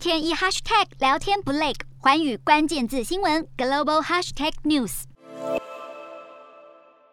天一 hashtag 聊天不累，环宇关键字新闻 global hashtag news。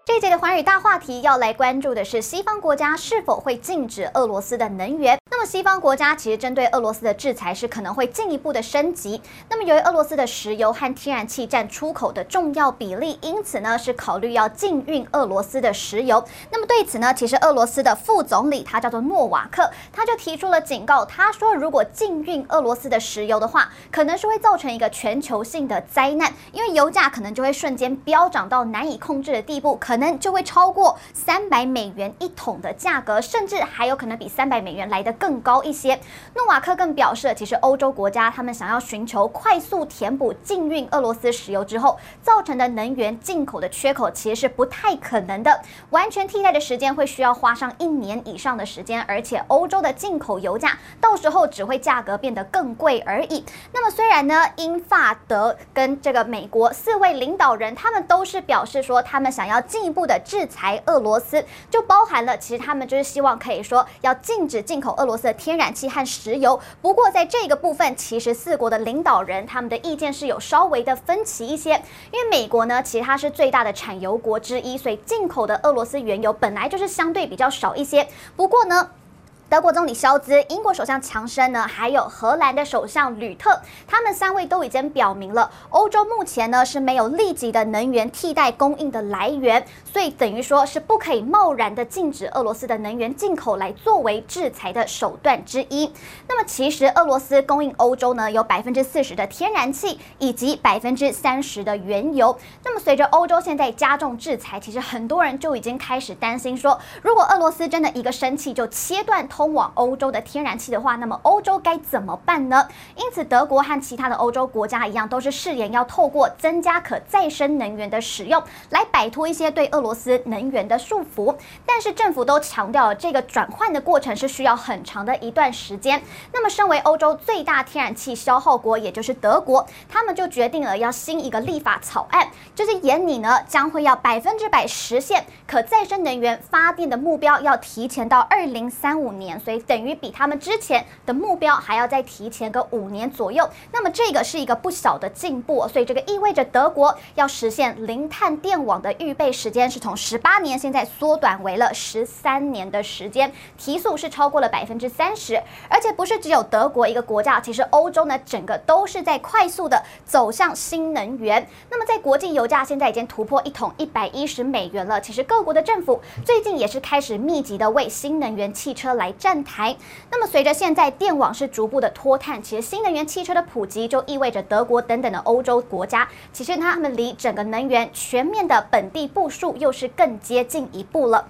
这一节的环宇大话题要来关注的是西方国家是否会禁止俄罗斯的能源。西方国家其实针对俄罗斯的制裁是可能会进一步的升级。那么由于俄罗斯的石油和天然气占出口的重要比例，因此呢是考虑要禁运俄罗斯的石油。那么对此呢，其实俄罗斯的副总理他叫做诺瓦克，他就提出了警告。他说，如果禁运俄罗斯的石油的话，可能是会造成一个全球性的灾难，因为油价可能就会瞬间飙涨到难以控制的地步，可。能就会超过三百美元一桶的价格，甚至还有可能比三百美元来得更高一些。诺瓦克更表示，其实欧洲国家他们想要寻求快速填补禁运俄罗斯石油之后造成的能源进口的缺口，其实是不太可能的。完全替代的时间会需要花上一年以上的时间，而且欧洲的进口油价到时候只会价格变得更贵而已。那么虽然呢，英法德跟这个美国四位领导人他们都是表示说，他们想要进。一步的制裁俄罗斯，就包含了其实他们就是希望可以说要禁止进口俄罗斯的天然气和石油。不过在这个部分，其实四国的领导人他们的意见是有稍微的分歧一些。因为美国呢，其实它是最大的产油国之一，所以进口的俄罗斯原油本来就是相对比较少一些。不过呢。德国总理肖兹、英国首相强生呢，还有荷兰的首相吕特，他们三位都已经表明了，欧洲目前呢是没有立即的能源替代供应的来源，所以等于说是不可以贸然的禁止俄罗斯的能源进口来作为制裁的手段之一。那么其实俄罗斯供应欧洲呢有百分之四十的天然气以及百分之三十的原油。那么随着欧洲现在加重制裁，其实很多人就已经开始担心说，如果俄罗斯真的一个生气就切断。通往欧洲的天然气的话，那么欧洲该怎么办呢？因此，德国和其他的欧洲国家一样，都是誓言要透过增加可再生能源的使用，来摆脱一些对俄罗斯能源的束缚。但是，政府都强调了这个转换的过程是需要很长的一段时间。那么，身为欧洲最大天然气消耗国，也就是德国，他们就决定了要新一个立法草案，就是研拟呢将会要百分之百实现可再生能源发电的目标，要提前到二零三五年。年所以等于比他们之前的目标还要再提前个五年左右，那么这个是一个不小的进步，所以这个意味着德国要实现零碳电网的预备时间是从十八年现在缩短为了十三年的时间，提速是超过了百分之三十，而且不是只有德国一个国家，其实欧洲呢整个都是在快速的走向新能源。那么在国际油价现在已经突破一桶一百一十美元了，其实各国的政府最近也是开始密集的为新能源汽车来站台。那么，随着现在电网是逐步的脱碳，其实新能源汽车的普及就意味着德国等等的欧洲国家，其实他们离整个能源全面的本地部署又是更接近一步了。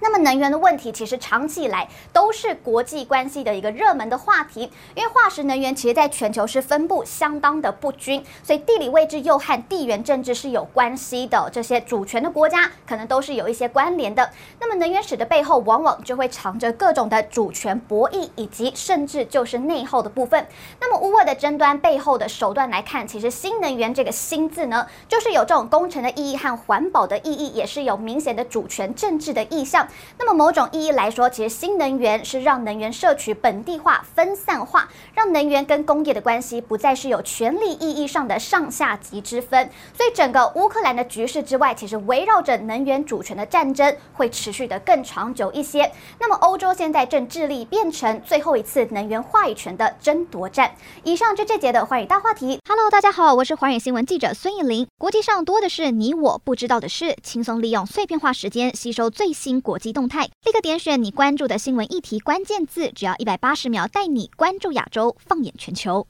那么能源的问题其实长期以来都是国际关系的一个热门的话题，因为化石能源其实在全球是分布相当的不均，所以地理位置又和地缘政治是有关系的。这些主权的国家可能都是有一些关联的。那么能源史的背后往往就会藏着各种的主权博弈，以及甚至就是内耗的部分。那么乌俄的争端背后的手段来看，其实新能源这个“新”字呢，就是有这种工程的意义和环保的意义，也是有明显的主权政治的意向。那么某种意义来说，其实新能源是让能源摄取本地化、分散化，让能源跟工业的关系不再是有权力意义上的上下级之分。所以整个乌克兰的局势之外，其实围绕着能源主权的战争会持续得更长久一些。那么欧洲现在正致力变成最后一次能源话语权的争夺战。以上就这节的寰宇大话题。Hello，大家好，我是寰宇新闻记者孙艺林。国际上多的是你我不知道的事，轻松利用碎片化时间吸收最新国际动态，立刻点选你关注的新闻议题关键字，只要一百八十秒，带你关注亚洲，放眼全球。